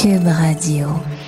Cube Radio.